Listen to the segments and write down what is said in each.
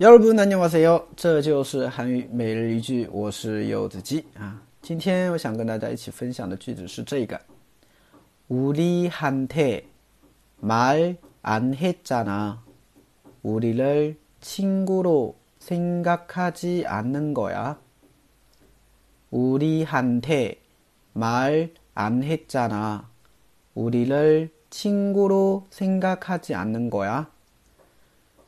여러분 안녕하세요. 这就是韩语每日一句，我是柚子鸡啊。今天我想跟大家一起分享的句子是这个：우리한테말안했잖아우리를친구로생각하지않는거야우리한테말안했잖아우리를친구로생각하지않는거야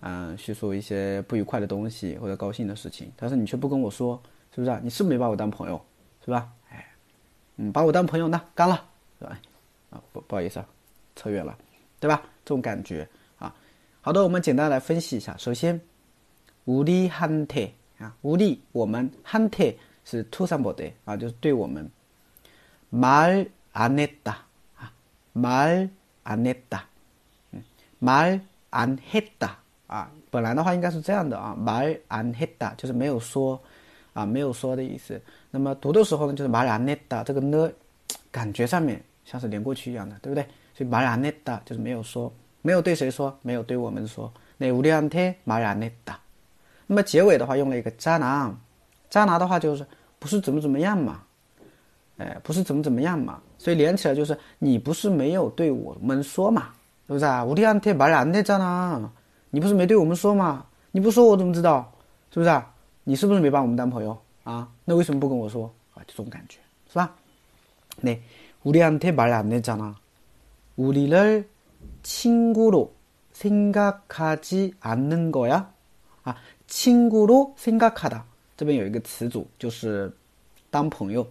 嗯，叙述一些不愉快的东西或者高兴的事情，但是你却不跟我说，是不是啊？你是不是没把我当朋友，是吧？哎，嗯，把我当朋友呢，干了，是吧？啊，不不好意思啊，扯远了，对吧？这种感觉啊。好的，我们简单来分析一下。首先，우리한 테， 啊，우리我们한테是투삼보 대， 啊，就是对我们말안했 다， 啊，말안했 다， 嗯，말안했다。 啊，本来的话应该是这样的啊，ma an h e t a 就是没有说，啊，没有说的意思。那么读的时候呢，就是 mal an h e t a 这个呢，感觉上面像是连过去一样的，对不对？所以 mal an h e t a 就是没有说，没有对谁说，没有对我们说。那우리한테 mal an h e t a 那么结尾的话用了一个渣男，渣男的话就是不是怎么怎么样嘛，哎，不是怎么怎么样嘛，所以连起来就是你不是没有对我们说嘛，是不是啊？우리한테말안했잖 아。 你不是没对我们说吗？你不说我怎么知道？是不是啊？你是不是没把我们当朋友啊？那为什么不跟我说啊？这种感觉是吧？네우리한테말안했잖아우리를친구로생각하지않는거야啊，친구로생각하다这边有一个词组就是当朋友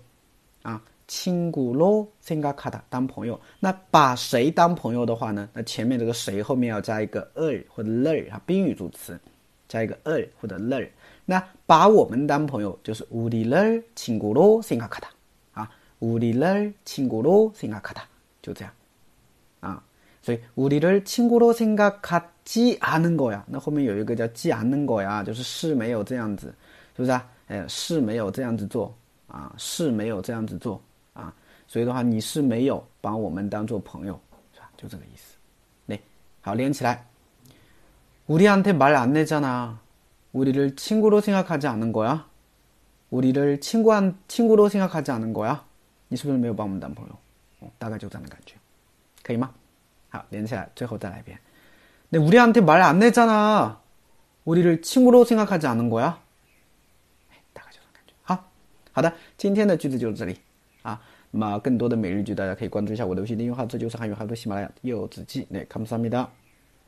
啊。 亲古喽，생각하 다， 当朋友。那把谁当朋友的话呢？那前面这个谁后面要加一个을或者를啊，宾语助词，加一个을或者를。那把我们当朋友就是우리를친구로생각하 다， 啊，우리를친구로생각하 다， 就这样，啊，所以우리를친구로생각하지않은거 야， 那后面有一个叫지않는거呀，就是是没有这样子，是不是啊？哎，是没有这样子做啊，是没有这样子做。 啊，所以的话，你是没有把我们当做朋友，是吧？就这个意思。来，好连起来。우리한테말안내잖아우리를친구로생각하지않는거야우리를친구한친구로생각하지않는거야你是不是没有把我们当朋友？哦，大概就这样的感觉，可以吗？好，连起来，最后再来一遍。네우리한테말안내잖아우리를친구로생각하지않는거야大概就这种感觉。好，好的，今天的句子就是这里。 啊，那么更多的每日剧，大家可以关注一下我的微信订阅号，这就是汉语哈多喜马拉雅柚子记，那看不上米的。